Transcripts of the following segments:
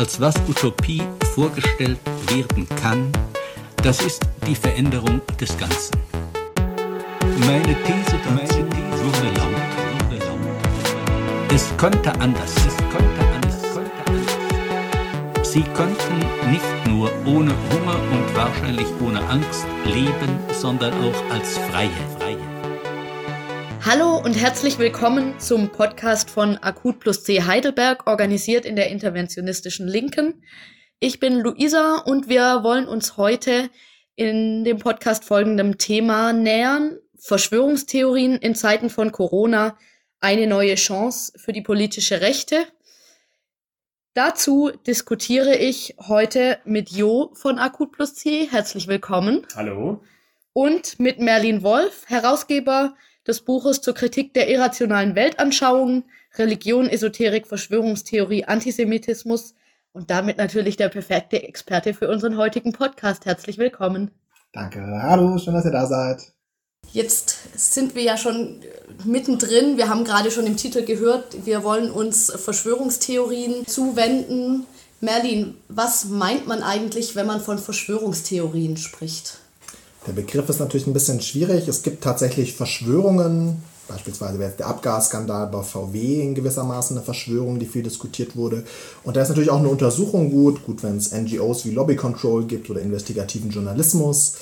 als was Utopie vorgestellt werden kann, das ist die Veränderung des Ganzen. Meine These dazu würde lauten, es könnte anders, es könnte anders, könnte anders. Sie könnten nicht nur ohne Hunger und wahrscheinlich ohne Angst leben, sondern auch als Freie. Hallo und herzlich willkommen zum Podcast von Akut plus C Heidelberg, organisiert in der interventionistischen Linken. Ich bin Luisa und wir wollen uns heute in dem Podcast folgendem Thema nähern. Verschwörungstheorien in Zeiten von Corona, eine neue Chance für die politische Rechte. Dazu diskutiere ich heute mit Jo von Akut plus C. Herzlich willkommen. Hallo. Und mit Merlin Wolf, Herausgeber des Buches zur Kritik der irrationalen Weltanschauung, Religion, Esoterik, Verschwörungstheorie, Antisemitismus und damit natürlich der perfekte Experte für unseren heutigen Podcast. Herzlich willkommen. Danke. Hallo, schön, dass ihr da seid. Jetzt sind wir ja schon mittendrin. Wir haben gerade schon im Titel gehört, wir wollen uns Verschwörungstheorien zuwenden. Merlin, was meint man eigentlich, wenn man von Verschwörungstheorien spricht? Der Begriff ist natürlich ein bisschen schwierig. Es gibt tatsächlich Verschwörungen. Beispielsweise wäre der Abgasskandal bei VW in gewissermaßen eine Verschwörung, die viel diskutiert wurde. Und da ist natürlich auch eine Untersuchung gut. Gut, wenn es NGOs wie Lobby Control gibt oder investigativen Journalismus.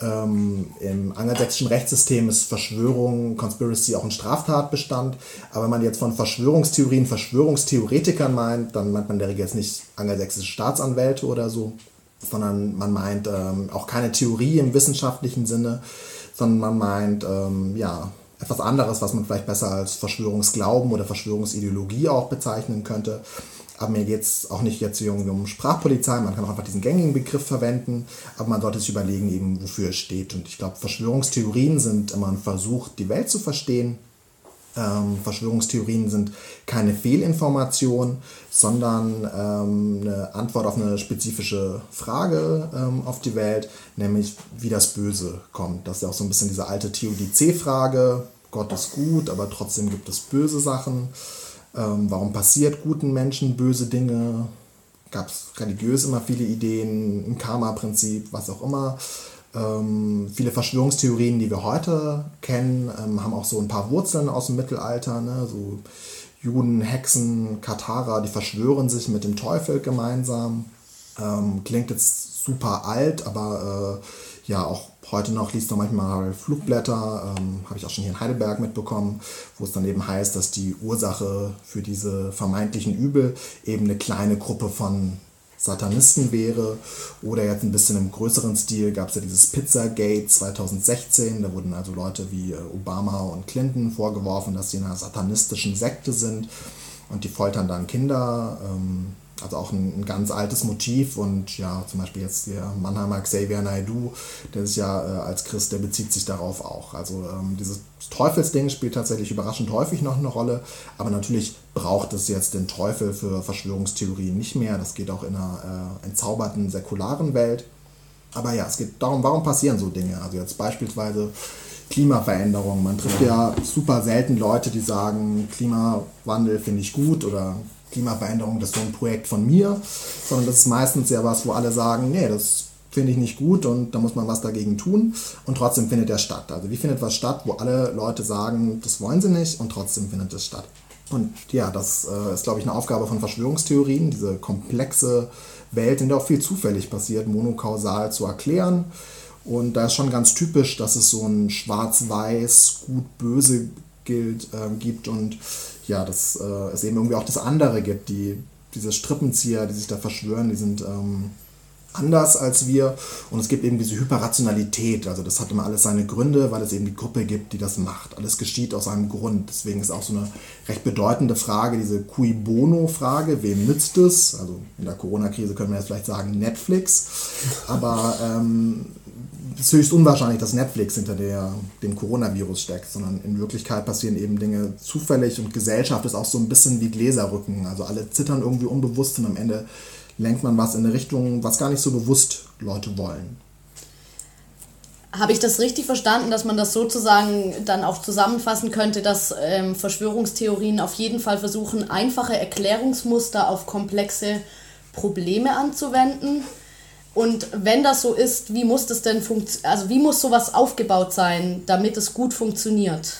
Ähm, Im angelsächsischen Rechtssystem ist Verschwörung, Conspiracy auch ein Straftatbestand. Aber wenn man jetzt von Verschwörungstheorien, Verschwörungstheoretikern meint, dann meint man der Regel jetzt nicht angelsächsische Staatsanwälte oder so, sondern man meint ähm, auch keine Theorie im wissenschaftlichen Sinne, sondern man meint ähm, ja etwas anderes, was man vielleicht besser als Verschwörungsglauben oder Verschwörungsideologie auch bezeichnen könnte. Aber mir geht es auch nicht jetzt irgendwie um Sprachpolizei, man kann auch einfach diesen gängigen Begriff verwenden, aber man sollte sich überlegen, eben wofür es steht. Und ich glaube, Verschwörungstheorien sind immer ein Versuch, die Welt zu verstehen ähm, Verschwörungstheorien sind keine Fehlinformation, sondern ähm, eine Antwort auf eine spezifische Frage ähm, auf die Welt, nämlich wie das Böse kommt. Das ist ja auch so ein bisschen diese alte Theodizee-Frage. Gott ist gut, aber trotzdem gibt es böse Sachen. Ähm, warum passiert guten Menschen böse Dinge? Gab es religiös immer viele Ideen, ein Karma-Prinzip, was auch immer. Ähm, viele Verschwörungstheorien, die wir heute kennen, ähm, haben auch so ein paar Wurzeln aus dem Mittelalter. Ne? So Juden, Hexen, Katharer, die verschwören sich mit dem Teufel gemeinsam. Ähm, klingt jetzt super alt, aber äh, ja, auch heute noch liest man manchmal Flugblätter, ähm, habe ich auch schon hier in Heidelberg mitbekommen, wo es dann eben heißt, dass die Ursache für diese vermeintlichen Übel eben eine kleine Gruppe von Satanisten wäre. Oder jetzt ein bisschen im größeren Stil gab es ja dieses Pizzagate 2016. Da wurden also Leute wie äh, Obama und Clinton vorgeworfen, dass sie in einer satanistischen Sekte sind und die foltern dann Kinder. Ähm, also auch ein, ganz altes Motiv und ja, zum Beispiel jetzt der Mannheimer Xavier Naidu, der ist ja äh, als Christ, der bezieht sich darauf auch. Also ähm, dieses Teufelsding spielt tatsächlich überraschend häufig noch eine Rolle, aber natürlich braucht es jetzt den Teufel für Verschwörungstheorien nicht mehr. Das geht auch in einer äh, entzauberten säkularen Welt. Aber ja, es geht darum, warum passieren so Dinge? Also jetzt beispielsweise Klimaveränderung. Man trifft ja super selten Leute, die sagen, Klimawandel finde ich gut oder Klimaveränderung, das ist so ein Projekt von mir, sondern das ist meistens ja was, wo alle sagen, nee, das finde ich nicht gut und da muss man was dagegen tun und trotzdem findet er statt. Also wie findet was statt, wo alle Leute sagen, das wollen sie nicht und trotzdem findet es statt. Und ja, das äh, ist, glaube ich, eine Aufgabe von Verschwörungstheorien, diese komplexe Welt, in der auch viel zufällig passiert, monokausal zu erklären. Und da ist schon ganz typisch, dass es so ein schwarz-weiß, gut-böse gilt, äh, gibt und ja, dass äh, es eben irgendwie auch das andere gibt, die, diese Strippenzieher, die sich da verschwören, die sind ähm, anders als wir und es gibt eben diese Hyperrationalität, also das hat immer alles seine Gründe, weil es eben die Gruppe gibt, die das macht. Alles geschieht aus einem Grund, deswegen ist auch so eine recht bedeutende Frage, diese Cui Bono-Frage, wem nützt es? Also in der Corona-Krise können wir jetzt vielleicht sagen Netflix, aber ähm, es ist höchst unwahrscheinlich, dass Netflix hinter der, dem Coronavirus steckt, sondern in Wirklichkeit passieren eben Dinge zufällig und Gesellschaft ist auch so ein bisschen wie Gläserrücken. Also alle zittern irgendwie unbewusst und am Ende lenkt man was in eine Richtung, was gar nicht so bewusst Leute wollen. Habe ich das richtig verstanden, dass man das sozusagen dann auch zusammenfassen könnte, dass ähm, Verschwörungstheorien auf jeden Fall versuchen, einfache Erklärungsmuster auf komplexe Probleme anzuwenden? Und wenn das so ist, wie muss das denn also wie muss sowas aufgebaut sein, damit es gut funktioniert?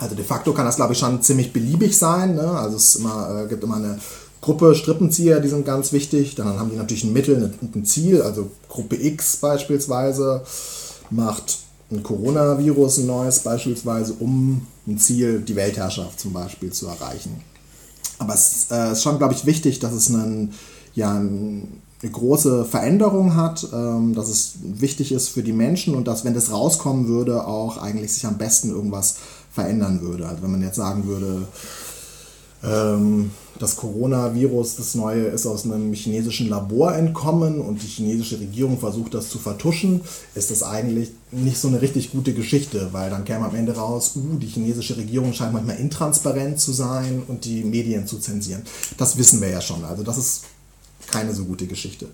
Also de facto kann das, glaube ich, schon ziemlich beliebig sein. Ne? Also es immer, äh, gibt immer eine Gruppe Strippenzieher, die sind ganz wichtig. Dann haben die natürlich ein Mittel und ein Ziel. Also Gruppe X beispielsweise macht ein Coronavirus ein neues beispielsweise, um ein Ziel, die Weltherrschaft zum Beispiel zu erreichen. Aber es äh, ist schon, glaube ich, wichtig, dass es einen, ja, ein, eine große Veränderung hat, ähm, dass es wichtig ist für die Menschen und dass, wenn das rauskommen würde, auch eigentlich sich am besten irgendwas verändern würde. Also wenn man jetzt sagen würde, ähm, das Coronavirus, das neue, ist aus einem chinesischen Labor entkommen und die chinesische Regierung versucht das zu vertuschen, ist das eigentlich nicht so eine richtig gute Geschichte, weil dann käme am Ende raus, uh, die chinesische Regierung scheint manchmal intransparent zu sein und die Medien zu zensieren. Das wissen wir ja schon, also das ist keine so gute Geschichte.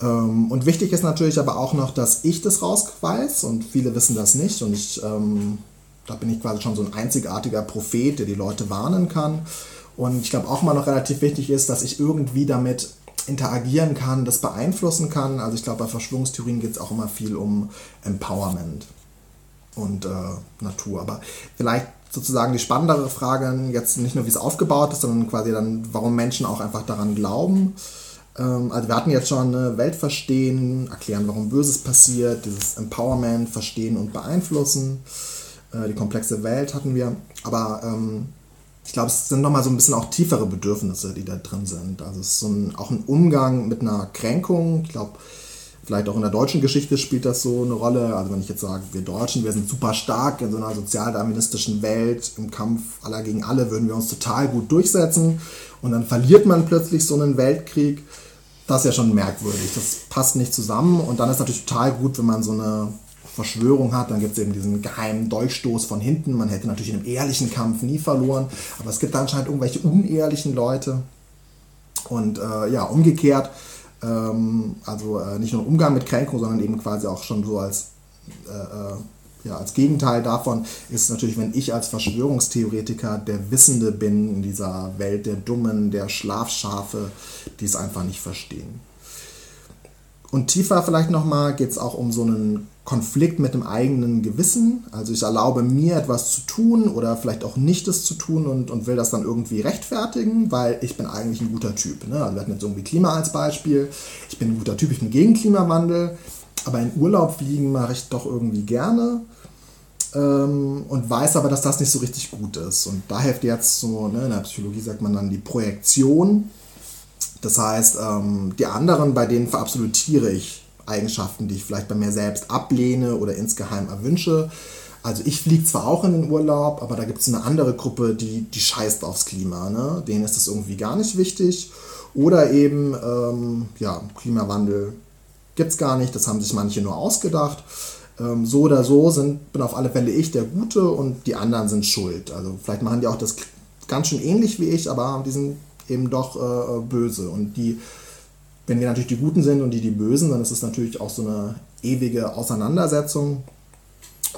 Ähm, und wichtig ist natürlich aber auch noch, dass ich das rausweis und viele wissen das nicht und ich, ähm, da bin ich quasi schon so ein einzigartiger Prophet, der die Leute warnen kann. Und ich glaube auch mal noch relativ wichtig ist, dass ich irgendwie damit interagieren kann, das beeinflussen kann. Also ich glaube, bei Verschwörungstheorien geht es auch immer viel um Empowerment und äh, Natur. Aber vielleicht sozusagen die spannendere Frage jetzt nicht nur, wie es aufgebaut ist, sondern quasi dann, warum Menschen auch einfach daran glauben. Ähm, also wir hatten jetzt schon eine Welt verstehen, erklären, warum Böses passiert, dieses Empowerment, verstehen und beeinflussen. Äh, die komplexe Welt hatten wir. Aber ähm, ich glaube, es sind nochmal so ein bisschen auch tiefere Bedürfnisse, die da drin sind. Also es ist so ein, auch ein Umgang mit einer Kränkung. Ich glaube, vielleicht auch in der deutschen Geschichte spielt das so eine Rolle. Also wenn ich jetzt sage, wir Deutschen, wir sind super stark in so einer sozialdarwinistischen Welt, im Kampf aller gegen alle würden wir uns total gut durchsetzen und dann verliert man plötzlich so einen Weltkrieg. Das ist ja schon merkwürdig. Das passt nicht zusammen und dann ist natürlich total gut, wenn man so eine Verschwörung hat, dann gibt es eben diesen geheimen Dolchstoß von hinten. Man hätte natürlich in einem ehrlichen Kampf nie verloren, aber es gibt anscheinend irgendwelche unehrlichen Leute. Und äh, ja, umgekehrt, ähm, also äh, nicht nur Umgang mit Kränkung, sondern eben quasi auch schon so als, äh, äh, ja, als Gegenteil davon ist natürlich, wenn ich als Verschwörungstheoretiker der Wissende bin in dieser Welt der Dummen, der Schlafschafe, die es einfach nicht verstehen. Und tiefer vielleicht nochmal geht es auch um so einen Konflikt mit dem eigenen Gewissen. Also ich erlaube mir etwas zu tun oder vielleicht auch nicht es zu tun und, und will das dann irgendwie rechtfertigen, weil ich bin eigentlich ein guter Typ. Ne? Also wir hatten jetzt irgendwie Klima als Beispiel. Ich bin ein guter Typ, ich bin gegen Klimawandel, aber in Urlaub fliegen mache ich doch irgendwie gerne ähm, und weiß aber, dass das nicht so richtig gut ist. Und da hilft jetzt so, ne, in der Psychologie sagt man dann die Projektion. Das heißt, ähm, die anderen, bei denen verabsolutiere ich Eigenschaften, die ich vielleicht bei mir selbst ablehne oder insgeheim erwünsche. Also ich fliege zwar auch in den Urlaub, aber da gibt es eine andere Gruppe, die, die scheißt aufs Klima. Ne? Denen ist das irgendwie gar nicht wichtig. Oder eben, ähm, ja, Klimawandel gibt es gar nicht, das haben sich manche nur ausgedacht. Ähm, so oder so sind, bin auf alle Fälle ich der Gute und die anderen sind schuld. Also vielleicht machen die auch das ganz schön ähnlich wie ich, aber die sind eben doch äh, böse. Und die wenn wir natürlich die Guten sind und die die Bösen, dann ist es natürlich auch so eine ewige Auseinandersetzung.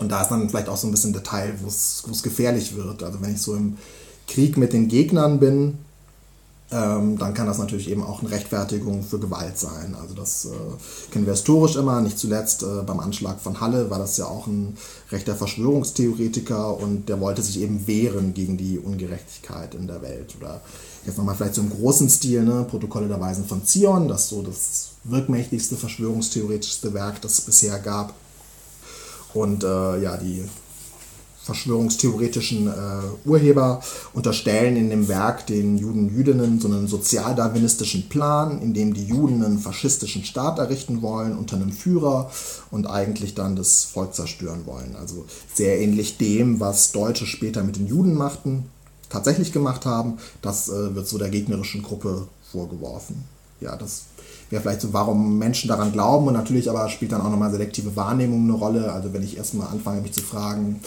Und da ist dann vielleicht auch so ein bisschen Detail, wo es gefährlich wird. Also wenn ich so im Krieg mit den Gegnern bin, ähm, dann kann das natürlich eben auch eine Rechtfertigung für Gewalt sein. Also das äh, kennen wir historisch immer, nicht zuletzt äh, beim Anschlag von Halle war das ja auch ein rechter Verschwörungstheoretiker und der wollte sich eben wehren gegen die Ungerechtigkeit in der Welt. Oder jetzt nochmal vielleicht so im großen Stil, ne, Protokolle der Weisen von Zion, das so das wirkmächtigste verschwörungstheoretischste Werk, das es bisher gab. Und äh, ja, die verschwörungstheoretischen äh, Urheber unterstellen in dem Werk den Juden Jüdinnen so einen sozialdarwinistischen Plan, in dem die Juden einen faschistischen Staat errichten wollen unter einem Führer und eigentlich dann das Volk zerstören wollen. Also sehr ähnlich dem, was Deutsche später mit den Juden machten, tatsächlich gemacht haben. Das äh, wird so der gegnerischen Gruppe vorgeworfen. Ja, das wäre vielleicht so, warum Menschen daran glauben und natürlich aber spielt dann auch nochmal selektive Wahrnehmung eine Rolle. Also wenn ich erstmal anfange, mich zu fragen,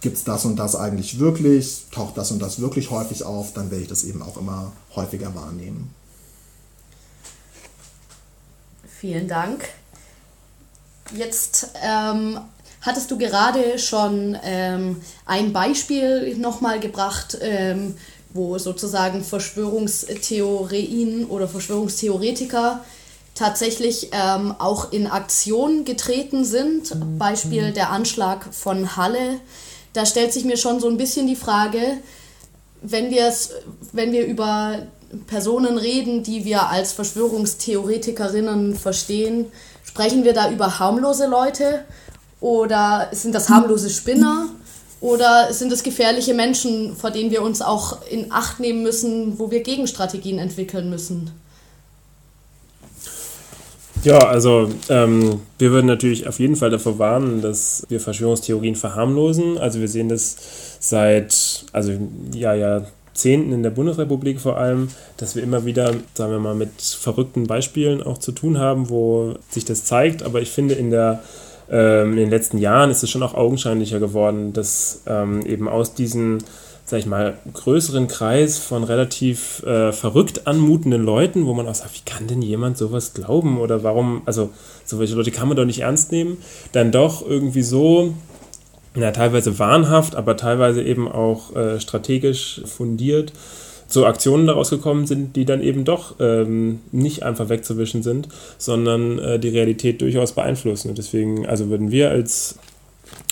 gibt es das und das eigentlich wirklich, taucht das und das wirklich häufig auf, dann werde ich das eben auch immer häufiger wahrnehmen. Vielen Dank. Jetzt ähm, hattest du gerade schon ähm, ein Beispiel nochmal gebracht, ähm, wo sozusagen Verschwörungstheorien oder Verschwörungstheoretiker tatsächlich ähm, auch in Aktion getreten sind. Mhm. Beispiel der Anschlag von Halle. Da stellt sich mir schon so ein bisschen die Frage, wenn, wenn wir über Personen reden, die wir als Verschwörungstheoretikerinnen verstehen, sprechen wir da über harmlose Leute oder sind das harmlose Spinner? Oder sind es gefährliche Menschen, vor denen wir uns auch in Acht nehmen müssen, wo wir Gegenstrategien entwickeln müssen? Ja, also ähm, wir würden natürlich auf jeden Fall davor warnen, dass wir Verschwörungstheorien verharmlosen. Also wir sehen das seit also ja, Jahrzehnten in der Bundesrepublik vor allem, dass wir immer wieder, sagen wir mal, mit verrückten Beispielen auch zu tun haben, wo sich das zeigt. Aber ich finde in der ähm, in den letzten Jahren ist es schon auch augenscheinlicher geworden, dass ähm, eben aus diesen, sag ich mal, größeren Kreis von relativ äh, verrückt anmutenden Leuten, wo man auch sagt, wie kann denn jemand sowas glauben oder warum, also solche Leute kann man doch nicht ernst nehmen, dann doch irgendwie so ja, teilweise wahnhaft, aber teilweise eben auch äh, strategisch fundiert so Aktionen daraus gekommen sind, die dann eben doch ähm, nicht einfach wegzuwischen sind, sondern äh, die Realität durchaus beeinflussen. Und deswegen, also würden wir als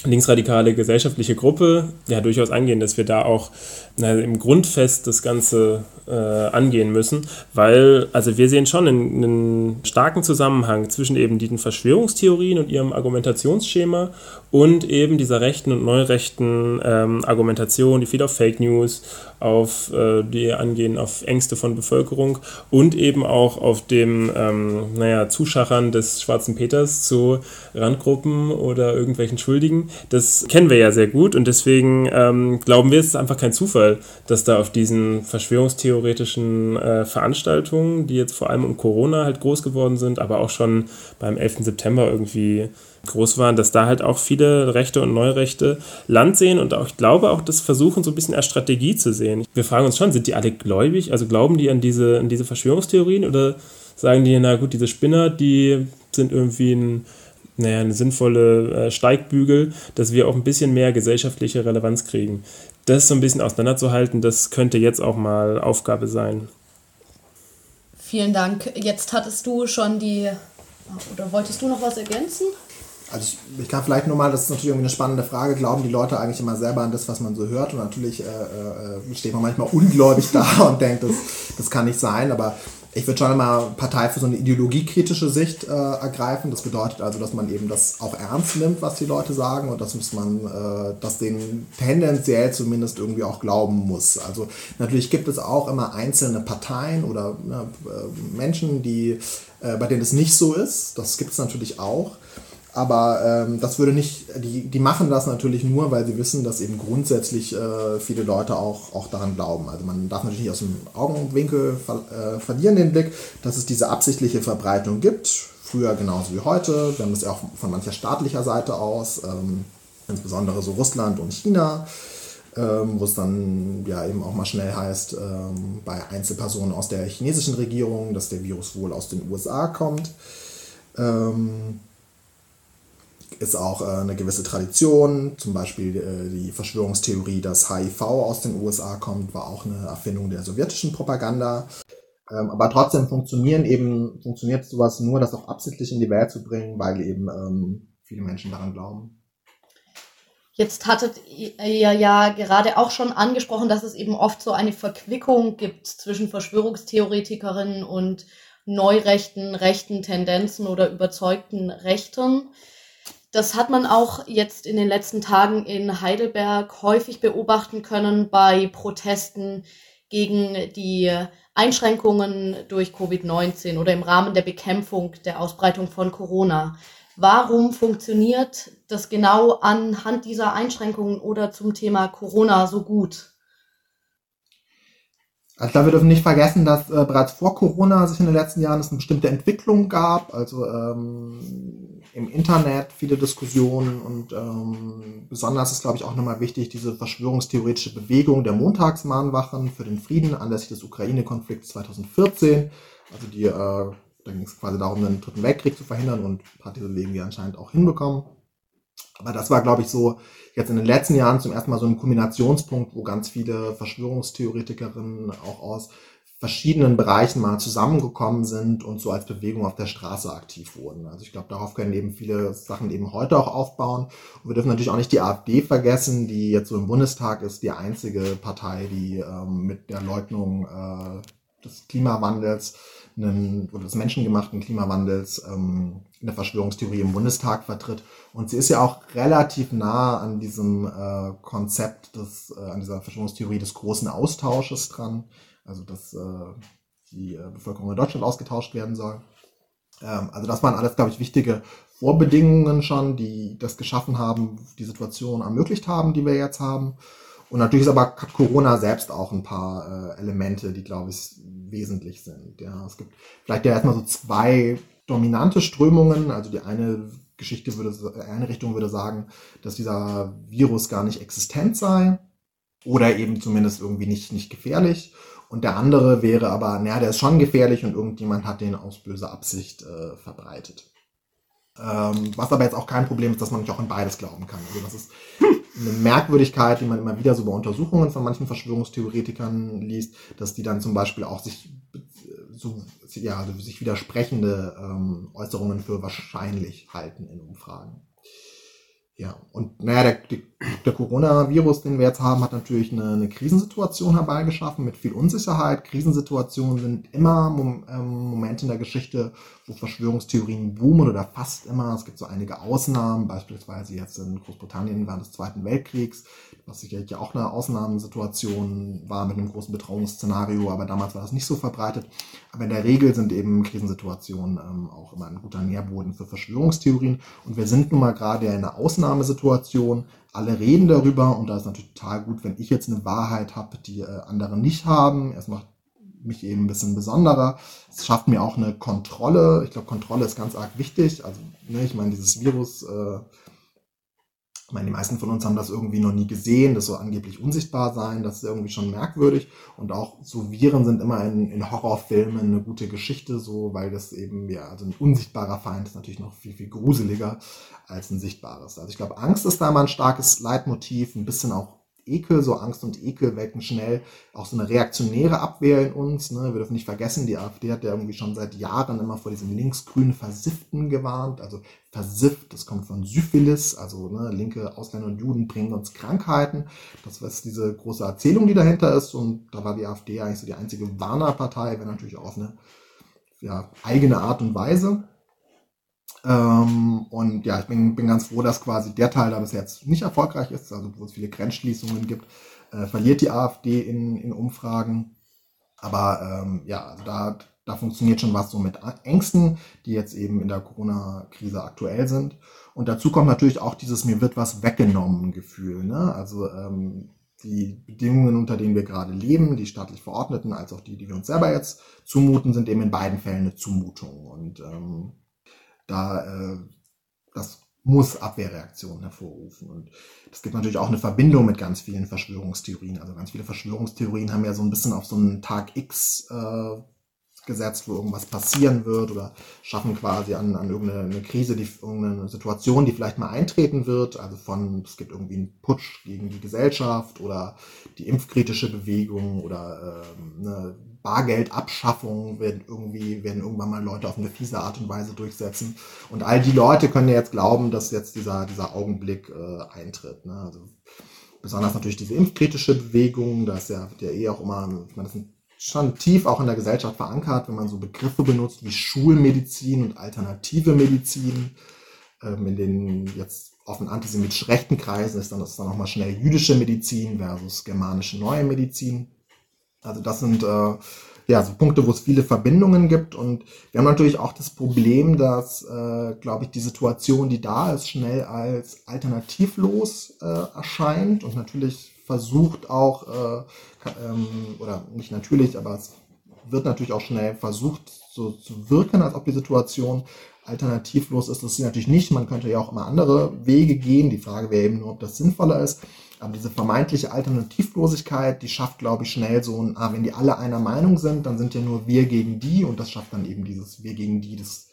linksradikale gesellschaftliche Gruppe ja durchaus angehen, dass wir da auch na, im Grundfest das Ganze äh, angehen müssen, weil also wir sehen schon einen, einen, starken Zusammenhang zwischen eben diesen Verschwörungstheorien und ihrem Argumentationsschema und eben dieser rechten und neurechten ähm, Argumentation, die viel auf Fake News, auf äh, die angehen auf Ängste von Bevölkerung und eben auch auf dem ähm, naja, Zuschachern des Schwarzen Peters zu Randgruppen oder irgendwelchen Schuldigen. Das kennen wir ja sehr gut und deswegen ähm, glauben wir, es ist einfach kein Zufall, dass da auf diesen verschwörungstheoretischen äh, Veranstaltungen, die jetzt vor allem um Corona halt groß geworden sind, aber auch schon beim 11. September irgendwie groß waren, dass da halt auch viele Rechte und Neurechte Land sehen und auch, ich glaube, auch das versuchen, so ein bisschen als Strategie zu sehen. Wir fragen uns schon, sind die alle gläubig? Also glauben die an diese, an diese Verschwörungstheorien oder sagen die, na gut, diese Spinner, die sind irgendwie ein, naja, eine sinnvolle äh, Steigbügel, dass wir auch ein bisschen mehr gesellschaftliche Relevanz kriegen. Das so ein bisschen auseinanderzuhalten, das könnte jetzt auch mal Aufgabe sein. Vielen Dank. Jetzt hattest du schon die, oder wolltest du noch was ergänzen? Also ich, ich kann vielleicht nur mal, das ist natürlich irgendwie eine spannende Frage, glauben die Leute eigentlich immer selber an das, was man so hört? Und natürlich äh, äh, steht man manchmal ungläubig da und denkt, das, das kann nicht sein, aber ich würde schon immer Partei für so eine ideologiekritische Sicht äh, ergreifen. Das bedeutet also, dass man eben das auch ernst nimmt, was die Leute sagen und dass man äh, das denen tendenziell zumindest irgendwie auch glauben muss. Also natürlich gibt es auch immer einzelne Parteien oder äh, Menschen, die, äh, bei denen es nicht so ist. Das gibt es natürlich auch. Aber ähm, das würde nicht, die, die machen das natürlich nur, weil sie wissen, dass eben grundsätzlich äh, viele Leute auch, auch daran glauben. Also man darf natürlich nicht aus dem Augenwinkel ver, äh, verlieren den Blick, dass es diese absichtliche Verbreitung gibt. Früher genauso wie heute. Wir haben das ja auch von mancher staatlicher Seite aus, ähm, insbesondere so Russland und China. Ähm, wo es dann ja eben auch mal schnell heißt, ähm, bei Einzelpersonen aus der chinesischen Regierung, dass der Virus wohl aus den USA kommt. Ähm, ist auch äh, eine gewisse Tradition. Zum Beispiel äh, die Verschwörungstheorie, dass HIV aus den USA kommt, war auch eine Erfindung der sowjetischen Propaganda. Ähm, aber trotzdem funktionieren eben, funktioniert sowas nur, das auch absichtlich in die Welt zu bringen, weil eben ähm, viele Menschen daran glauben. Jetzt hattet ihr ja gerade auch schon angesprochen, dass es eben oft so eine Verquickung gibt zwischen Verschwörungstheoretikerinnen und neurechten, rechten Tendenzen oder überzeugten Rechten. Das hat man auch jetzt in den letzten Tagen in Heidelberg häufig beobachten können bei Protesten gegen die Einschränkungen durch Covid-19 oder im Rahmen der Bekämpfung der Ausbreitung von Corona. Warum funktioniert das genau anhand dieser Einschränkungen oder zum Thema Corona so gut? Also da wir dürfen nicht vergessen, dass äh, bereits vor Corona sich in den letzten Jahren es eine bestimmte Entwicklung gab. Also ähm, im Internet viele Diskussionen und ähm, besonders ist, glaube ich, auch nochmal wichtig, diese verschwörungstheoretische Bewegung der Montagsmahnwachen für den Frieden anlässlich des Ukraine-Konflikts 2014. Also die, äh, da ging es quasi darum, den Dritten Weltkrieg zu verhindern und hat diese Bewegung ja anscheinend auch hinbekommen. Aber das war, glaube ich, so jetzt in den letzten Jahren zum ersten Mal so ein Kombinationspunkt, wo ganz viele Verschwörungstheoretikerinnen auch aus verschiedenen Bereichen mal zusammengekommen sind und so als Bewegung auf der Straße aktiv wurden. Also ich glaube, darauf können eben viele Sachen eben heute auch aufbauen. Und wir dürfen natürlich auch nicht die AfD vergessen, die jetzt so im Bundestag ist, die einzige Partei, die ähm, mit der Leugnung äh, des Klimawandels einen, oder des menschengemachten Klimawandels ähm, eine Verschwörungstheorie im Bundestag vertritt. Und sie ist ja auch relativ nah an diesem äh, Konzept des, äh, an dieser Verschwörungstheorie des großen Austausches dran. Also dass äh, die äh, Bevölkerung in Deutschland ausgetauscht werden soll. Ähm, also das waren alles, glaube ich, wichtige Vorbedingungen schon, die das geschaffen haben, die Situation ermöglicht haben, die wir jetzt haben. Und natürlich ist aber Corona selbst auch ein paar äh, Elemente, die, glaube ich, wesentlich sind. Ja, es gibt vielleicht ja erstmal so zwei dominante Strömungen. Also die eine Geschichte würde, eine Richtung würde sagen, dass dieser Virus gar nicht existent sei oder eben zumindest irgendwie nicht, nicht gefährlich. Und der andere wäre aber, naja, der ist schon gefährlich und irgendjemand hat den aus böser Absicht äh, verbreitet. Ähm, was aber jetzt auch kein Problem ist, dass man nicht auch in beides glauben kann. Also das ist eine Merkwürdigkeit, die man immer wieder so bei Untersuchungen von manchen Verschwörungstheoretikern liest, dass die dann zum Beispiel auch sich so ja, sich widersprechende ähm, Äußerungen für wahrscheinlich halten in Umfragen. Ja, und naja, der, der Coronavirus, den wir jetzt haben, hat natürlich eine, eine Krisensituation herbeigeschaffen mit viel Unsicherheit. Krisensituationen sind immer Mom ähm, Momente in der Geschichte, wo Verschwörungstheorien boomen oder fast immer. Es gibt so einige Ausnahmen, beispielsweise jetzt in Großbritannien während des Zweiten Weltkriegs, was sicherlich ja auch eine Ausnahmesituation war mit einem großen Bedrohungsszenario, aber damals war das nicht so verbreitet. Aber in der Regel sind eben Krisensituationen ähm, auch immer ein guter Nährboden für Verschwörungstheorien. Und wir sind nun mal gerade in einer Ausnahmesituation. Alle reden darüber und da ist natürlich total gut, wenn ich jetzt eine Wahrheit habe, die äh, andere nicht haben. Es macht mich eben ein bisschen besonderer. Es schafft mir auch eine Kontrolle. Ich glaube, Kontrolle ist ganz arg wichtig. Also, ne, ich meine, dieses Virus äh, ich meine, die meisten von uns haben das irgendwie noch nie gesehen, das soll angeblich unsichtbar sein, das ist irgendwie schon merkwürdig. Und auch so Viren sind immer in, in Horrorfilmen eine gute Geschichte, so, weil das eben, ja, also ein unsichtbarer Feind ist natürlich noch viel, viel gruseliger als ein sichtbares. Also ich glaube, Angst ist da mal ein starkes Leitmotiv, ein bisschen auch Ekel, so Angst und Ekel wecken schnell auch so eine reaktionäre Abwehr in uns. Ne? Wir dürfen nicht vergessen, die AfD hat ja irgendwie schon seit Jahren immer vor diesem linksgrünen Versifften gewarnt. Also versifft, das kommt von Syphilis, also ne, linke Ausländer und Juden bringen uns Krankheiten. Das ist diese große Erzählung, die dahinter ist. Und da war die AfD eigentlich so die einzige Warnerpartei, wenn natürlich auch auf eine ja, eigene Art und Weise. Ähm, und ja, ich bin, bin ganz froh, dass quasi der Teil da bis jetzt nicht erfolgreich ist, also wo es viele Grenzschließungen gibt, äh, verliert die AfD in, in Umfragen. Aber ähm, ja, also da, da funktioniert schon was so mit Ängsten, die jetzt eben in der Corona-Krise aktuell sind. Und dazu kommt natürlich auch dieses mir wird was weggenommen Gefühl. Ne? Also ähm, die Bedingungen, unter denen wir gerade leben, die staatlich verordneten, als auch die, die wir uns selber jetzt zumuten, sind eben in beiden Fällen eine Zumutung. Und ähm, da äh, das muss Abwehrreaktionen hervorrufen. Und es gibt natürlich auch eine Verbindung mit ganz vielen Verschwörungstheorien. Also ganz viele Verschwörungstheorien haben ja so ein bisschen auf so einen Tag X äh, gesetzt, wo irgendwas passieren wird oder schaffen quasi an, an irgendeine Krise, die irgendeine Situation, die vielleicht mal eintreten wird. Also von, es gibt irgendwie einen Putsch gegen die Gesellschaft oder die impfkritische Bewegung oder äh, eine Bargeldabschaffung werden irgendwie, werden irgendwann mal Leute auf eine fiese Art und Weise durchsetzen. Und all die Leute können ja jetzt glauben, dass jetzt dieser, dieser Augenblick äh, eintritt. Ne? Also besonders natürlich diese impfkritische Bewegung, da ist ja, ja eh auch immer, ich meine, das sind schon tief auch in der Gesellschaft verankert, wenn man so Begriffe benutzt wie Schulmedizin und alternative Medizin. Ähm, in den jetzt offen antisemitisch rechten Kreisen ist dann, ist dann nochmal schnell jüdische Medizin versus germanische neue Medizin. Also das sind äh, ja so Punkte, wo es viele Verbindungen gibt. Und wir haben natürlich auch das Problem, dass, äh, glaube ich, die Situation, die da ist, schnell als alternativlos äh, erscheint und natürlich versucht auch, äh, ähm, oder nicht natürlich, aber es wird natürlich auch schnell versucht, so zu wirken, als ob die Situation alternativlos ist. Das ist natürlich nicht. Man könnte ja auch immer andere Wege gehen. Die Frage wäre eben nur, ob das sinnvoller ist. Aber diese vermeintliche Alternativlosigkeit, die schafft, glaube ich, schnell so ein, ah, wenn die alle einer Meinung sind, dann sind ja nur wir gegen die und das schafft dann eben dieses wir gegen die, das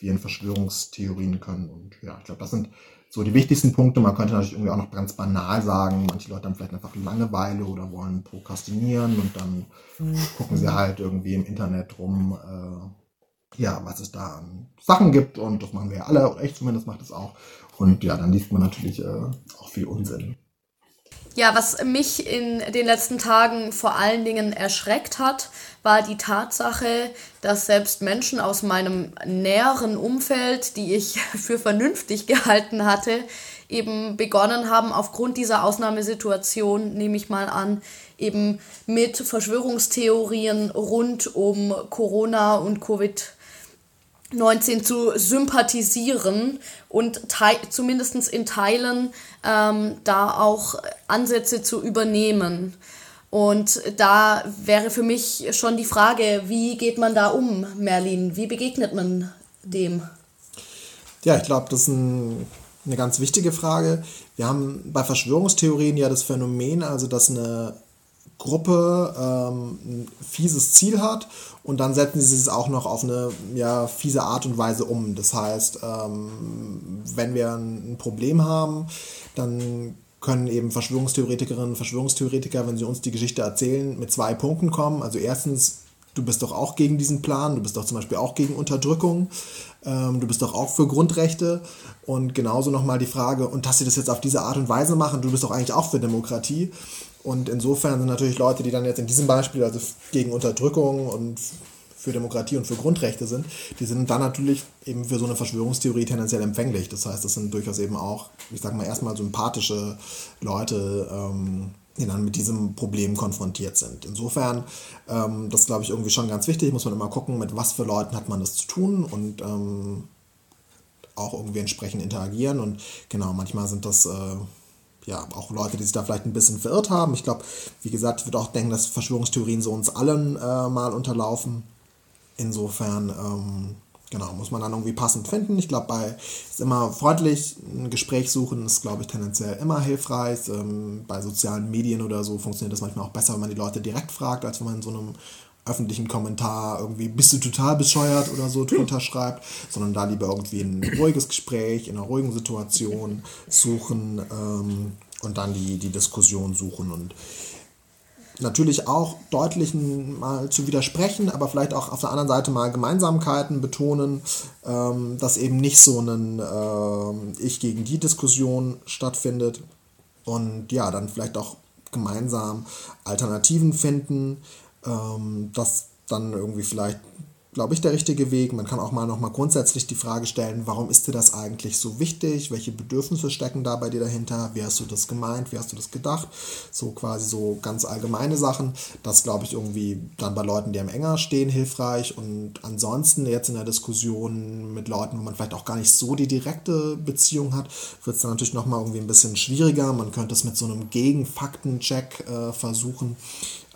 wir in Verschwörungstheorien können. Und ja, ich glaube, das sind so die wichtigsten Punkte. Man könnte natürlich irgendwie auch noch ganz banal sagen, manche Leute haben vielleicht einfach Langeweile oder wollen prokrastinieren und dann gucken sie halt irgendwie im Internet rum, äh, ja, was es da an Sachen gibt und das machen wir ja alle, oder ich zumindest mache das auch. Und ja, dann liest man natürlich äh, auch viel Unsinn. Ja, was mich in den letzten Tagen vor allen Dingen erschreckt hat, war die Tatsache, dass selbst Menschen aus meinem näheren Umfeld, die ich für vernünftig gehalten hatte, eben begonnen haben, aufgrund dieser Ausnahmesituation, nehme ich mal an, eben mit Verschwörungstheorien rund um Corona und Covid 19 zu sympathisieren und zumindest in Teilen ähm, da auch Ansätze zu übernehmen. Und da wäre für mich schon die Frage, wie geht man da um, Merlin? Wie begegnet man dem? Ja, ich glaube, das ist ein, eine ganz wichtige Frage. Wir haben bei Verschwörungstheorien ja das Phänomen, also dass eine Gruppe ähm, ein fieses Ziel hat und dann setzen sie es auch noch auf eine ja, fiese Art und Weise um. Das heißt, ähm, wenn wir ein Problem haben, dann können eben Verschwörungstheoretikerinnen und Verschwörungstheoretiker, wenn sie uns die Geschichte erzählen, mit zwei Punkten kommen. Also erstens, du bist doch auch gegen diesen Plan, du bist doch zum Beispiel auch gegen Unterdrückung, ähm, du bist doch auch für Grundrechte. Und genauso nochmal die Frage, und dass sie das jetzt auf diese Art und Weise machen, du bist doch eigentlich auch für Demokratie. Und insofern sind natürlich Leute, die dann jetzt in diesem Beispiel, also gegen Unterdrückung und für Demokratie und für Grundrechte sind, die sind dann natürlich eben für so eine Verschwörungstheorie tendenziell empfänglich. Das heißt, das sind durchaus eben auch, ich sag mal, erstmal sympathische Leute, ähm, die dann mit diesem Problem konfrontiert sind. Insofern, ähm, das glaube ich irgendwie schon ganz wichtig, muss man immer gucken, mit was für Leuten hat man das zu tun und ähm, auch irgendwie entsprechend interagieren. Und genau, manchmal sind das äh, ja, auch Leute, die sich da vielleicht ein bisschen verirrt haben. Ich glaube, wie gesagt, ich würde auch denken, dass Verschwörungstheorien so uns allen äh, mal unterlaufen. Insofern, ähm, genau, muss man dann irgendwie passend finden. Ich glaube, bei ist immer freundlich, ein Gespräch suchen ist, glaube ich, tendenziell immer hilfreich. Ähm, bei sozialen Medien oder so funktioniert das manchmal auch besser, wenn man die Leute direkt fragt, als wenn man in so einem öffentlichen Kommentar irgendwie bist du total bescheuert? oder so drunter schreibt, sondern da lieber irgendwie ein ruhiges Gespräch in einer ruhigen Situation suchen ähm, und dann die, die Diskussion suchen und natürlich auch deutlich mal zu widersprechen, aber vielleicht auch auf der anderen Seite mal Gemeinsamkeiten betonen, ähm, dass eben nicht so ein äh, Ich gegen die Diskussion stattfindet und ja, dann vielleicht auch gemeinsam Alternativen finden, ähm, das dann irgendwie vielleicht glaube ich, der richtige Weg. Man kann auch mal noch mal grundsätzlich die Frage stellen, warum ist dir das eigentlich so wichtig? Welche Bedürfnisse stecken da bei dir dahinter? Wie hast du das gemeint? Wie hast du das gedacht? So quasi so ganz allgemeine Sachen. Das glaube ich irgendwie dann bei Leuten, die am enger stehen, hilfreich. Und ansonsten jetzt in der Diskussion mit Leuten, wo man vielleicht auch gar nicht so die direkte Beziehung hat, wird es dann natürlich noch mal irgendwie ein bisschen schwieriger. Man könnte es mit so einem Gegenfaktencheck äh, versuchen.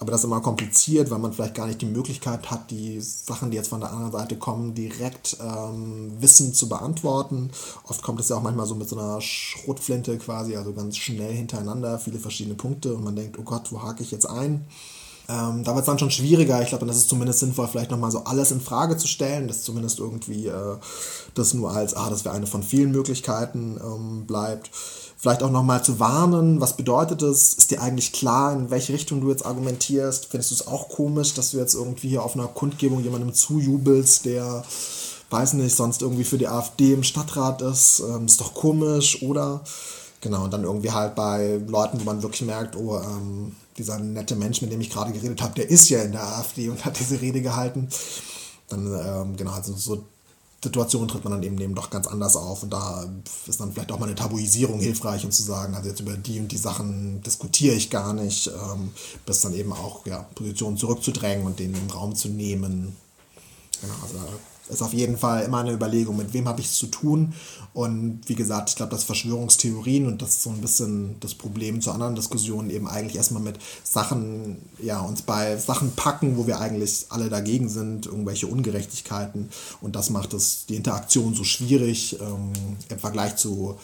Aber das ist immer kompliziert, weil man vielleicht gar nicht die Möglichkeit hat, die Sachen, die jetzt von der anderen Seite kommen, direkt ähm, wissend zu beantworten. Oft kommt es ja auch manchmal so mit so einer Schrotflinte quasi, also ganz schnell hintereinander, viele verschiedene Punkte und man denkt, oh Gott, wo hake ich jetzt ein? Ähm, da wird es dann schon schwieriger. Ich glaube, dann ist es zumindest sinnvoll, vielleicht nochmal so alles in Frage zu stellen, dass zumindest irgendwie äh, das nur als, ah, das wäre eine von vielen Möglichkeiten ähm, bleibt vielleicht auch nochmal zu warnen, was bedeutet es? Ist dir eigentlich klar, in welche Richtung du jetzt argumentierst? Findest du es auch komisch, dass du jetzt irgendwie hier auf einer Kundgebung jemandem zujubelst, der, weiß nicht, sonst irgendwie für die AfD im Stadtrat ist? Ähm, ist doch komisch, oder? Genau, und dann irgendwie halt bei Leuten, wo man wirklich merkt, oh, ähm, dieser nette Mensch, mit dem ich gerade geredet habe, der ist ja in der AfD und hat diese Rede gehalten. Dann, ähm, genau, also so Situation tritt man dann eben, eben doch ganz anders auf und da ist dann vielleicht auch mal eine Tabuisierung hilfreich und zu sagen, also jetzt über die und die Sachen diskutiere ich gar nicht, ähm, bis dann eben auch ja, Positionen zurückzudrängen und denen den Raum zu nehmen. Genau, also ist auf jeden Fall immer eine Überlegung, mit wem habe ich es zu tun. Und wie gesagt, ich glaube, dass Verschwörungstheorien und das ist so ein bisschen das Problem zu anderen Diskussionen eben eigentlich erstmal mit Sachen, ja, uns bei Sachen packen, wo wir eigentlich alle dagegen sind, irgendwelche Ungerechtigkeiten. Und das macht es die Interaktion so schwierig ähm, im Vergleich zu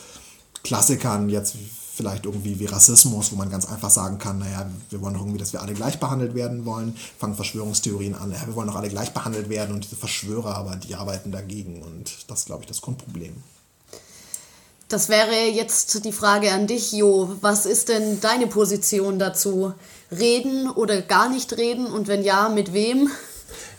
Klassikern jetzt vielleicht irgendwie wie Rassismus, wo man ganz einfach sagen kann, naja, wir wollen doch irgendwie, dass wir alle gleich behandelt werden wollen, fangen Verschwörungstheorien an, naja, wir wollen doch alle gleich behandelt werden und diese Verschwörer, aber die arbeiten dagegen und das ist, glaube ich, das Grundproblem. Das wäre jetzt die Frage an dich, Jo. Was ist denn deine Position dazu? Reden oder gar nicht reden? Und wenn ja, mit wem?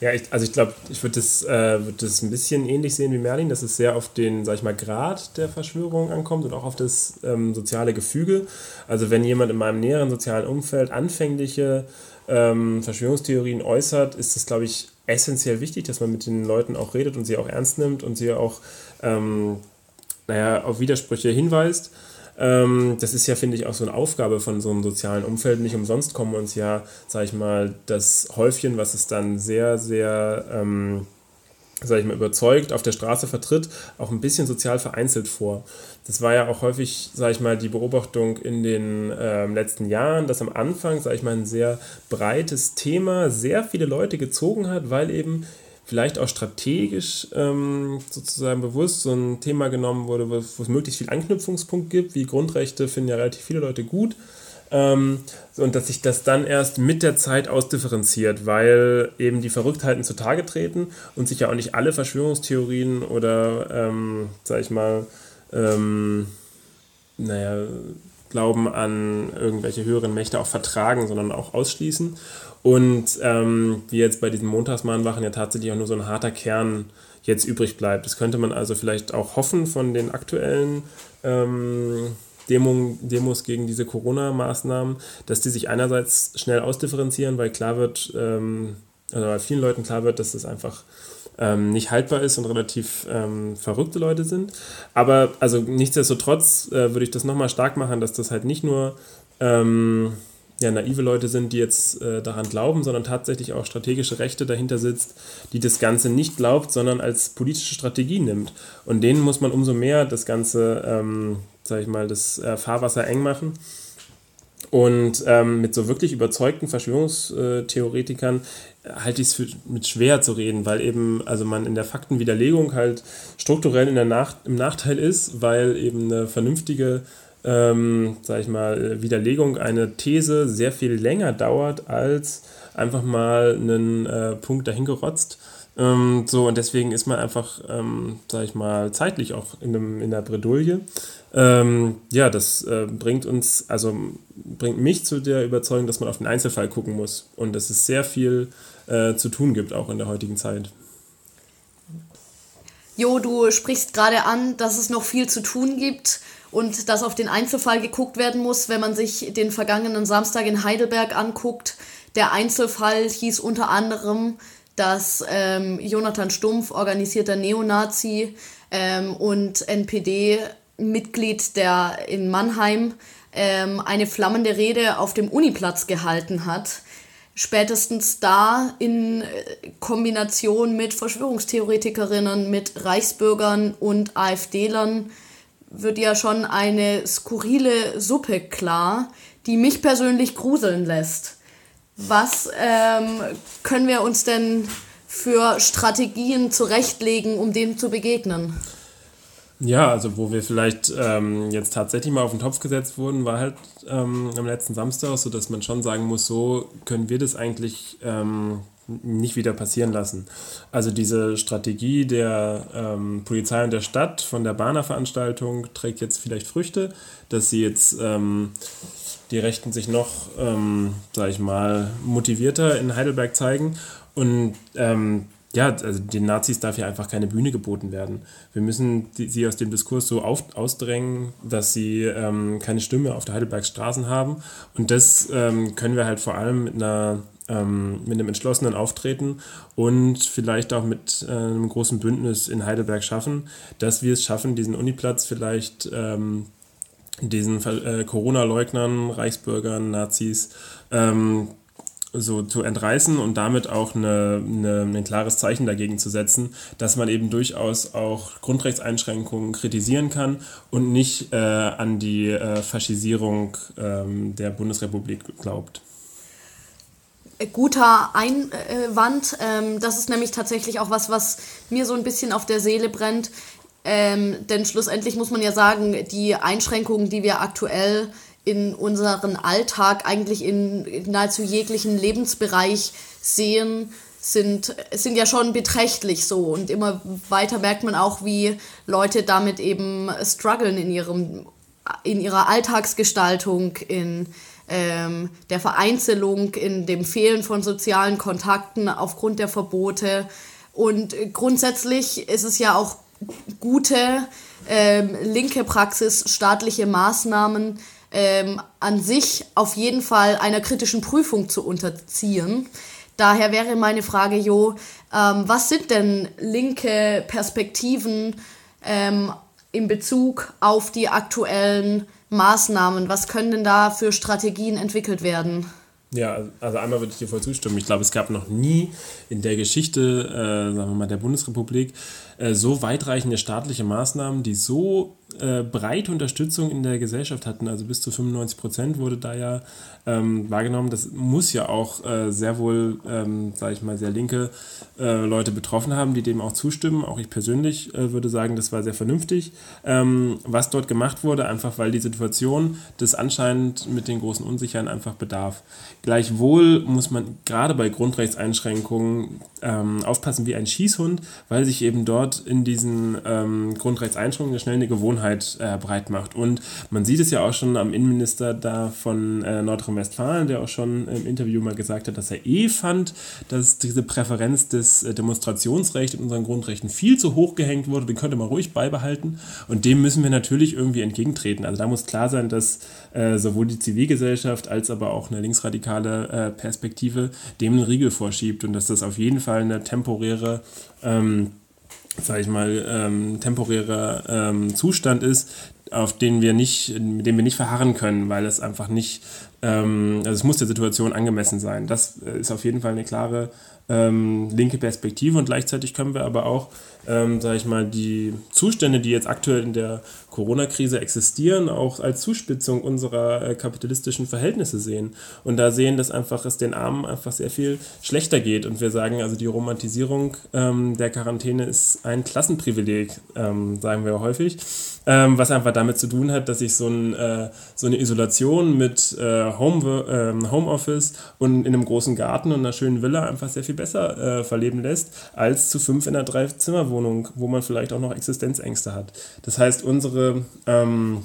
Ja, ich, also ich glaube, ich würde das, äh, würd das ein bisschen ähnlich sehen wie Merlin, dass es sehr auf den, sag ich mal, Grad der Verschwörung ankommt und auch auf das ähm, soziale Gefüge. Also wenn jemand in meinem näheren sozialen Umfeld anfängliche ähm, Verschwörungstheorien äußert, ist es, glaube ich, essentiell wichtig, dass man mit den Leuten auch redet und sie auch ernst nimmt und sie auch, ähm, naja, auf Widersprüche hinweist. Ähm, das ist ja, finde ich, auch so eine Aufgabe von so einem sozialen Umfeld. Nicht umsonst kommen uns ja, sag ich mal, das Häufchen, was es dann sehr, sehr, ähm, sag ich mal, überzeugt auf der Straße vertritt, auch ein bisschen sozial vereinzelt vor. Das war ja auch häufig, sag ich mal, die Beobachtung in den ähm, letzten Jahren, dass am Anfang, sag ich mal, ein sehr breites Thema sehr viele Leute gezogen hat, weil eben vielleicht auch strategisch ähm, sozusagen bewusst so ein Thema genommen wurde, wo, es möglichst viel Anknüpfungspunkt gibt, wie Grundrechte finden ja relativ viele Leute gut. Ähm, und dass sich das dann erst mit der Zeit ausdifferenziert, weil eben die Verrücktheiten zutage treten und sich ja auch nicht alle Verschwörungstheorien oder, ähm, sag ich mal, ähm, naja, Glauben an irgendwelche höheren Mächte auch vertragen, sondern auch ausschließen. Und ähm, wie jetzt bei diesem Montagsmahnwachen ja tatsächlich auch nur so ein harter Kern jetzt übrig bleibt. Das könnte man also vielleicht auch hoffen von den aktuellen ähm, Demo, Demos gegen diese Corona-Maßnahmen, dass die sich einerseits schnell ausdifferenzieren, weil klar wird, ähm, also weil vielen Leuten klar wird, dass das einfach ähm, nicht haltbar ist und relativ ähm, verrückte Leute sind. Aber also nichtsdestotrotz äh, würde ich das nochmal stark machen, dass das halt nicht nur ähm, ja, naive Leute sind, die jetzt äh, daran glauben, sondern tatsächlich auch strategische Rechte dahinter sitzt, die das Ganze nicht glaubt, sondern als politische Strategie nimmt. Und denen muss man umso mehr das Ganze, ähm, sag ich mal, das äh, Fahrwasser eng machen. Und ähm, mit so wirklich überzeugten Verschwörungstheoretikern halte ich es für mit schwer zu reden, weil eben, also man in der Faktenwiderlegung halt strukturell in der Nach im Nachteil ist, weil eben eine vernünftige ähm, sag ich mal, Widerlegung einer These sehr viel länger dauert als einfach mal einen äh, Punkt dahingerotzt. Ähm, so, und deswegen ist man einfach, ähm, sag ich mal, zeitlich auch in, einem, in der Bredouille. Ähm, ja, das äh, bringt uns, also bringt mich zu der Überzeugung, dass man auf den Einzelfall gucken muss und dass es sehr viel äh, zu tun gibt, auch in der heutigen Zeit. Jo, du sprichst gerade an, dass es noch viel zu tun gibt und dass auf den Einzelfall geguckt werden muss, wenn man sich den vergangenen Samstag in Heidelberg anguckt. Der Einzelfall hieß unter anderem, dass ähm, Jonathan Stumpf, organisierter Neonazi ähm, und NPD-Mitglied der in Mannheim, ähm, eine flammende Rede auf dem Uniplatz gehalten hat. Spätestens da in äh, Kombination mit Verschwörungstheoretikerinnen, mit Reichsbürgern und AfDlern wird ja schon eine skurrile Suppe klar, die mich persönlich gruseln lässt. Was ähm, können wir uns denn für Strategien zurechtlegen, um dem zu begegnen? Ja, also wo wir vielleicht ähm, jetzt tatsächlich mal auf den Topf gesetzt wurden, war halt ähm, am letzten Samstag, so dass man schon sagen muss, so können wir das eigentlich ähm, nicht wieder passieren lassen. Also diese Strategie der ähm, Polizei und der Stadt von der Bahner-Veranstaltung trägt jetzt vielleicht Früchte, dass sie jetzt ähm, die Rechten sich noch, ähm, sag ich mal, motivierter in Heidelberg zeigen. Und ähm, ja, also den Nazis darf ja einfach keine Bühne geboten werden. Wir müssen die, sie aus dem Diskurs so auf, ausdrängen, dass sie ähm, keine Stimme auf der Heidelbergs Straßen haben. Und das ähm, können wir halt vor allem mit einer ähm, mit einem entschlossenen Auftreten und vielleicht auch mit äh, einem großen Bündnis in Heidelberg schaffen, dass wir es schaffen, diesen Uniplatz vielleicht ähm, diesen äh, Corona-Leugnern, Reichsbürgern, Nazis ähm, so zu entreißen und damit auch eine, eine, ein klares Zeichen dagegen zu setzen, dass man eben durchaus auch Grundrechtseinschränkungen kritisieren kann und nicht äh, an die äh, Faschisierung ähm, der Bundesrepublik glaubt guter Einwand. Ähm, das ist nämlich tatsächlich auch was, was mir so ein bisschen auf der Seele brennt. Ähm, denn schlussendlich muss man ja sagen, die Einschränkungen, die wir aktuell in unseren Alltag eigentlich in nahezu jeglichen Lebensbereich sehen, sind, sind ja schon beträchtlich so. Und immer weiter merkt man auch, wie Leute damit eben strugglen in, ihrem, in ihrer Alltagsgestaltung, in ähm, der Vereinzelung, in dem Fehlen von sozialen Kontakten aufgrund der Verbote. Und grundsätzlich ist es ja auch gute ähm, linke Praxis, staatliche Maßnahmen ähm, an sich auf jeden Fall einer kritischen Prüfung zu unterziehen. Daher wäre meine Frage, Jo, ähm, was sind denn linke Perspektiven ähm, in Bezug auf die aktuellen Maßnahmen? Was können denn da für Strategien entwickelt werden? Ja, also einmal würde ich dir voll zustimmen. Ich glaube, es gab noch nie in der Geschichte, äh, sagen wir mal, der Bundesrepublik äh, so weitreichende staatliche Maßnahmen, die so äh, breite Unterstützung in der Gesellschaft hatten. Also bis zu 95 Prozent wurde da ja ähm, wahrgenommen. Das muss ja auch äh, sehr wohl, ähm, sage ich mal, sehr linke äh, Leute betroffen haben, die dem auch zustimmen. Auch ich persönlich äh, würde sagen, das war sehr vernünftig, ähm, was dort gemacht wurde, einfach weil die Situation das anscheinend mit den großen Unsicherheiten einfach bedarf. Gleichwohl muss man gerade bei Grundrechtseinschränkungen ähm, aufpassen wie ein Schießhund, weil sich eben dort in diesen ähm, Grundrechtseinschränkungen schnell eine Gewohnheit äh, breit macht. Und man sieht es ja auch schon am Innenminister da von äh, Nordrhein-Westfalen, der auch schon im Interview mal gesagt hat, dass er eh fand, dass diese Präferenz des äh, Demonstrationsrechts in unseren Grundrechten viel zu hoch gehängt wurde. Den könnte man ruhig beibehalten. Und dem müssen wir natürlich irgendwie entgegentreten. Also da muss klar sein, dass äh, sowohl die Zivilgesellschaft als aber auch eine linksradikale äh, Perspektive dem einen Riegel vorschiebt und dass das auf jeden Fall eine temporäre ähm, sage ich mal, ähm, temporärer ähm, Zustand ist, auf den wir nicht, mit dem wir nicht verharren können, weil es einfach nicht, ähm, also es muss der Situation angemessen sein. Das äh, ist auf jeden Fall eine klare ähm, linke Perspektive und gleichzeitig können wir aber auch, ähm, sage ich mal, die Zustände, die jetzt aktuell in der Corona-Krise existieren, auch als Zuspitzung unserer äh, kapitalistischen Verhältnisse sehen und da sehen, dass einfach es den Armen einfach sehr viel schlechter geht und wir sagen, also die Romantisierung ähm, der Quarantäne ist ein Klassenprivileg, ähm, sagen wir häufig, ähm, was einfach damit zu tun hat, dass sich so, ein, äh, so eine Isolation mit äh, Home, ähm, Homeoffice und in einem großen Garten und einer schönen Villa einfach sehr viel besser äh, verleben lässt, als zu fünf in einer Drei-Zimmer-Wohnung, wo man vielleicht auch noch Existenzängste hat. Das heißt, unsere ähm,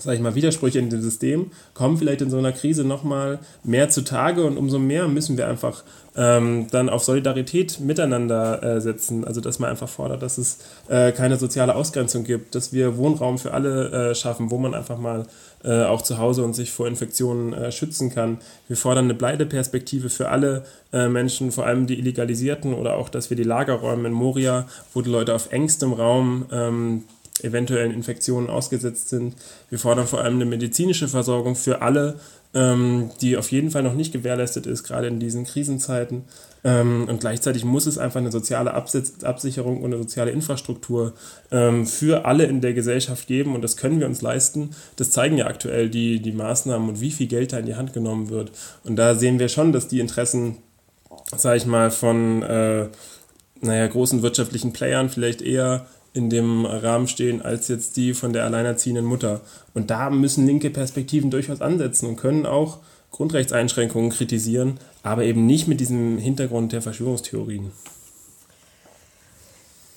sag ich mal, Widersprüche in dem System kommen vielleicht in so einer Krise nochmal mehr zutage und umso mehr müssen wir einfach ähm, dann auf Solidarität miteinander äh, setzen. Also dass man einfach fordert, dass es äh, keine soziale Ausgrenzung gibt, dass wir Wohnraum für alle äh, schaffen, wo man einfach mal äh, auch zu Hause und sich vor Infektionen äh, schützen kann. Wir fordern eine Bleibeperspektive für alle äh, Menschen, vor allem die Illegalisierten oder auch, dass wir die Lagerräume in Moria, wo die Leute auf engstem Raum ähm, eventuellen Infektionen ausgesetzt sind. Wir fordern vor allem eine medizinische Versorgung für alle, ähm, die auf jeden Fall noch nicht gewährleistet ist, gerade in diesen Krisenzeiten. Ähm, und gleichzeitig muss es einfach eine soziale Absicherung und eine soziale Infrastruktur ähm, für alle in der Gesellschaft geben. Und das können wir uns leisten. Das zeigen ja aktuell die, die Maßnahmen und wie viel Geld da in die Hand genommen wird. Und da sehen wir schon, dass die Interessen, sage ich mal, von äh, naja, großen wirtschaftlichen Playern vielleicht eher in dem Rahmen stehen als jetzt die von der alleinerziehenden Mutter. Und da müssen linke Perspektiven durchaus ansetzen und können auch Grundrechtseinschränkungen kritisieren, aber eben nicht mit diesem Hintergrund der Verschwörungstheorien.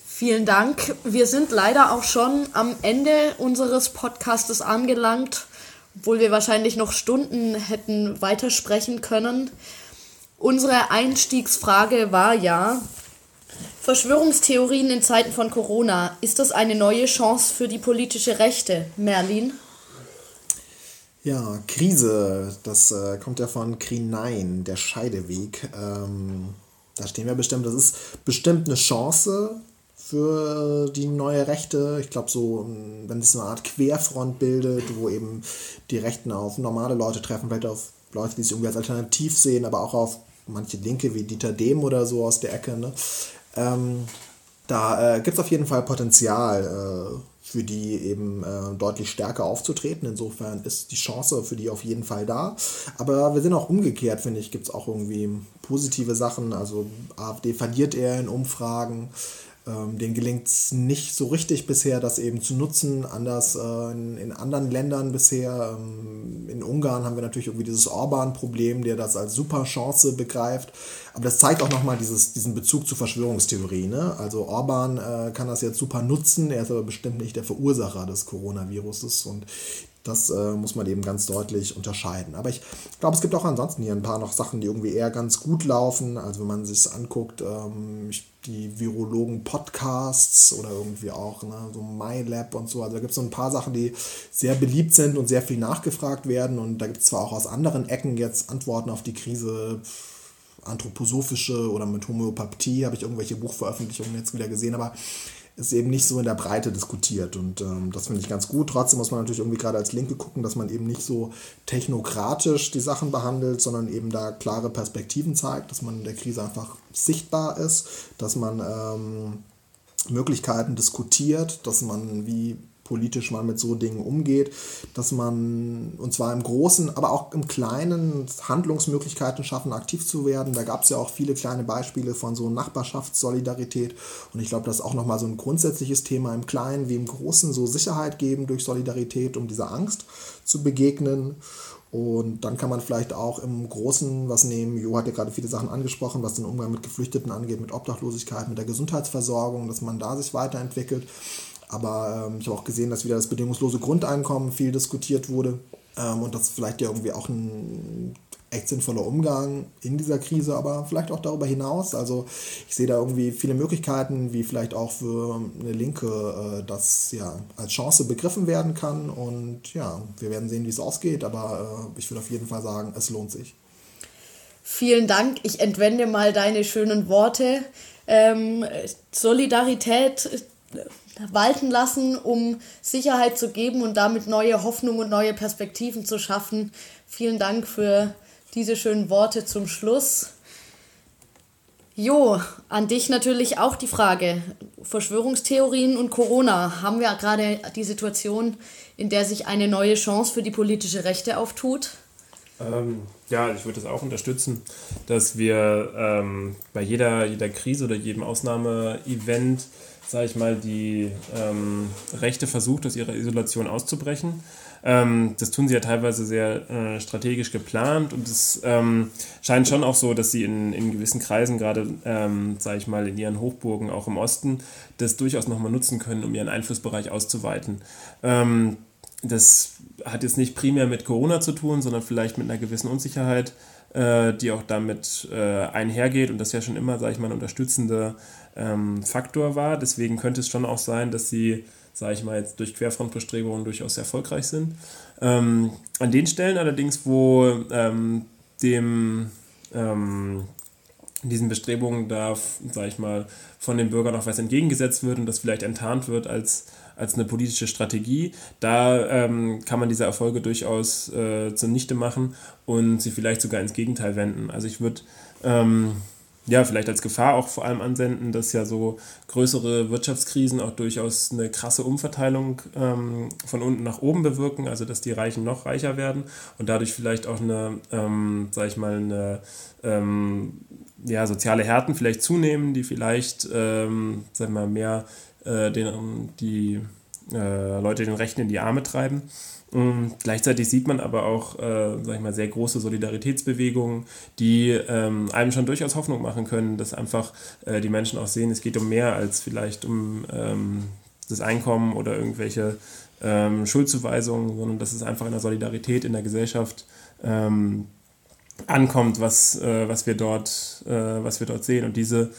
Vielen Dank. Wir sind leider auch schon am Ende unseres Podcastes angelangt, obwohl wir wahrscheinlich noch Stunden hätten weitersprechen können. Unsere Einstiegsfrage war ja, Verschwörungstheorien in Zeiten von Corona. Ist das eine neue Chance für die politische Rechte, Merlin? Ja, Krise, das äh, kommt ja von Krinein, der Scheideweg. Ähm, da stehen wir bestimmt. Das ist bestimmt eine Chance für die neue Rechte. Ich glaube, so, wenn sich so eine Art Querfront bildet, wo eben die Rechten auf normale Leute treffen, vielleicht auf Leute, die sich irgendwie als alternativ sehen, aber auch auf manche Linke wie Dieter Dehm oder so aus der Ecke. Ne? Ähm, da äh, gibt es auf jeden Fall Potenzial äh, für die eben äh, deutlich stärker aufzutreten. Insofern ist die Chance für die auf jeden Fall da. Aber wir sind auch umgekehrt, finde ich, gibt es auch irgendwie positive Sachen. Also AfD verliert eher in Umfragen. Ähm, denen gelingt es nicht so richtig bisher, das eben zu nutzen, anders äh, in, in, anderen Ländern bisher. Ähm, in Ungarn haben wir natürlich irgendwie dieses Orban-Problem, der das als super Chance begreift. Aber das zeigt auch nochmal diesen Bezug zur Verschwörungstheorie. Ne? Also Orban äh, kann das jetzt super nutzen, er ist aber bestimmt nicht der Verursacher des Coronaviruses und das äh, muss man eben ganz deutlich unterscheiden. Aber ich glaube, es gibt auch ansonsten hier ein paar noch Sachen, die irgendwie eher ganz gut laufen. Also wenn man sich anguckt, ähm, die Virologen-Podcasts oder irgendwie auch ne, so MyLab und so. Also da gibt es so ein paar Sachen, die sehr beliebt sind und sehr viel nachgefragt werden. Und da gibt es zwar auch aus anderen Ecken jetzt Antworten auf die Krise anthroposophische oder mit Homöopathie habe ich irgendwelche Buchveröffentlichungen jetzt wieder gesehen, aber ist eben nicht so in der Breite diskutiert und ähm, das finde ich ganz gut. Trotzdem muss man natürlich irgendwie gerade als Linke gucken, dass man eben nicht so technokratisch die Sachen behandelt, sondern eben da klare Perspektiven zeigt, dass man in der Krise einfach sichtbar ist, dass man ähm, Möglichkeiten diskutiert, dass man wie politisch man mit so Dingen umgeht, dass man, und zwar im Großen, aber auch im Kleinen, Handlungsmöglichkeiten schaffen, aktiv zu werden. Da gab es ja auch viele kleine Beispiele von so Nachbarschaftssolidarität. Und ich glaube, das ist auch nochmal so ein grundsätzliches Thema im Kleinen wie im Großen, so Sicherheit geben durch Solidarität, um dieser Angst zu begegnen. Und dann kann man vielleicht auch im Großen was nehmen. Jo hat ja gerade viele Sachen angesprochen, was den Umgang mit Geflüchteten angeht, mit Obdachlosigkeit, mit der Gesundheitsversorgung, dass man da sich weiterentwickelt. Aber ähm, ich habe auch gesehen, dass wieder das bedingungslose Grundeinkommen viel diskutiert wurde ähm, und das vielleicht ja irgendwie auch ein echt sinnvoller Umgang in dieser Krise, aber vielleicht auch darüber hinaus. Also ich sehe da irgendwie viele Möglichkeiten, wie vielleicht auch für eine Linke äh, das ja als Chance begriffen werden kann. Und ja, wir werden sehen, wie es ausgeht, aber äh, ich würde auf jeden Fall sagen, es lohnt sich. Vielen Dank. Ich entwende mal deine schönen Worte. Ähm, Solidarität walten lassen, um Sicherheit zu geben und damit neue Hoffnung und neue Perspektiven zu schaffen. Vielen Dank für diese schönen Worte zum Schluss. Jo, an dich natürlich auch die Frage. Verschwörungstheorien und Corona. Haben wir gerade die Situation, in der sich eine neue Chance für die politische Rechte auftut? Ähm, ja, ich würde das auch unterstützen, dass wir ähm, bei jeder, jeder Krise oder jedem Ausnahmeevent sage ich mal, die ähm, Rechte versucht, aus ihrer Isolation auszubrechen. Ähm, das tun sie ja teilweise sehr äh, strategisch geplant und es ähm, scheint schon auch so, dass sie in, in gewissen Kreisen, gerade, ähm, sage ich mal, in ihren Hochburgen, auch im Osten, das durchaus nochmal nutzen können, um ihren Einflussbereich auszuweiten. Ähm, das hat jetzt nicht primär mit Corona zu tun, sondern vielleicht mit einer gewissen Unsicherheit, äh, die auch damit äh, einhergeht und das ja schon immer, sage ich mal, ein unterstützender ähm, Faktor war. Deswegen könnte es schon auch sein, dass sie, sage ich mal, jetzt durch Querfrontbestrebungen durchaus erfolgreich sind. Ähm, an den Stellen allerdings, wo ähm, dem ähm, diesen Bestrebungen darf, sage ich mal, von den Bürgern auch was entgegengesetzt wird und das vielleicht enttarnt wird als, als eine politische Strategie, da ähm, kann man diese Erfolge durchaus äh, zunichte machen und sie vielleicht sogar ins Gegenteil wenden. Also ich würde ähm, ja, vielleicht als Gefahr auch vor allem ansenden, dass ja so größere Wirtschaftskrisen auch durchaus eine krasse Umverteilung ähm, von unten nach oben bewirken, also dass die Reichen noch reicher werden und dadurch vielleicht auch eine, ähm, sag ich mal, eine ähm, ja, soziale Härten vielleicht zunehmen, die vielleicht, ähm, sag mal, mehr äh, den, die äh, Leute den Rechten in die Arme treiben. Und gleichzeitig sieht man aber auch, äh, sag ich mal, sehr große Solidaritätsbewegungen, die ähm, einem schon durchaus Hoffnung machen können, dass einfach äh, die Menschen auch sehen, es geht um mehr als vielleicht um ähm, das Einkommen oder irgendwelche ähm, Schuldzuweisungen, sondern dass es einfach in der Solidarität in der Gesellschaft ähm, ankommt, was, äh, was, wir dort, äh, was wir dort sehen. Und diese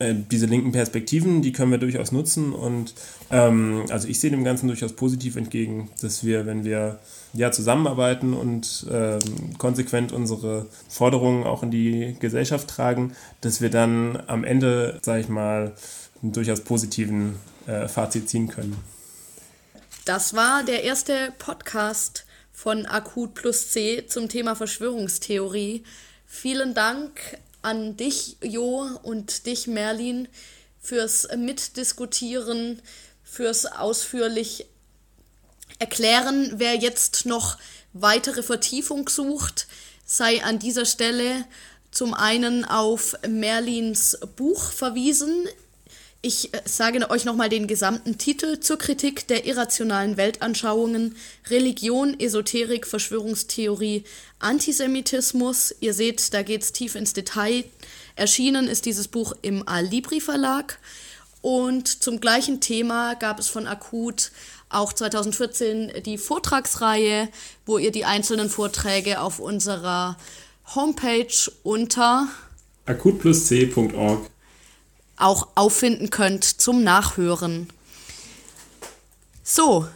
äh, diese linken Perspektiven, die können wir durchaus nutzen und ähm, also ich sehe dem Ganzen durchaus positiv entgegen, dass wir, wenn wir ja zusammenarbeiten und ähm, konsequent unsere Forderungen auch in die Gesellschaft tragen, dass wir dann am Ende, sage ich mal, einen durchaus positiven äh, Fazit ziehen können. Das war der erste Podcast von Akut plus C zum Thema Verschwörungstheorie. Vielen Dank an dich, Jo, und dich, Merlin, fürs Mitdiskutieren, fürs ausführlich erklären. Wer jetzt noch weitere Vertiefung sucht, sei an dieser Stelle zum einen auf Merlins Buch verwiesen. Ich äh, sage euch nochmal den gesamten Titel zur Kritik der irrationalen Weltanschauungen, Religion, Esoterik, Verschwörungstheorie, Antisemitismus. Ihr seht, da geht es tief ins Detail. Erschienen ist dieses Buch im Alibri Verlag. Und zum gleichen Thema gab es von Akut auch 2014 die Vortragsreihe, wo ihr die einzelnen Vorträge auf unserer Homepage unter akutplusc.org auch auffinden könnt zum Nachhören. So,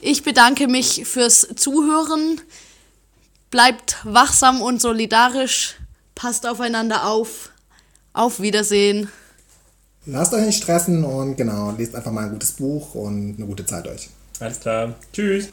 ich bedanke mich fürs Zuhören. Bleibt wachsam und solidarisch. Passt aufeinander auf. Auf Wiedersehen. Lasst euch nicht stressen und genau, lest einfach mal ein gutes Buch und eine gute Zeit euch. Alles klar. Tschüss.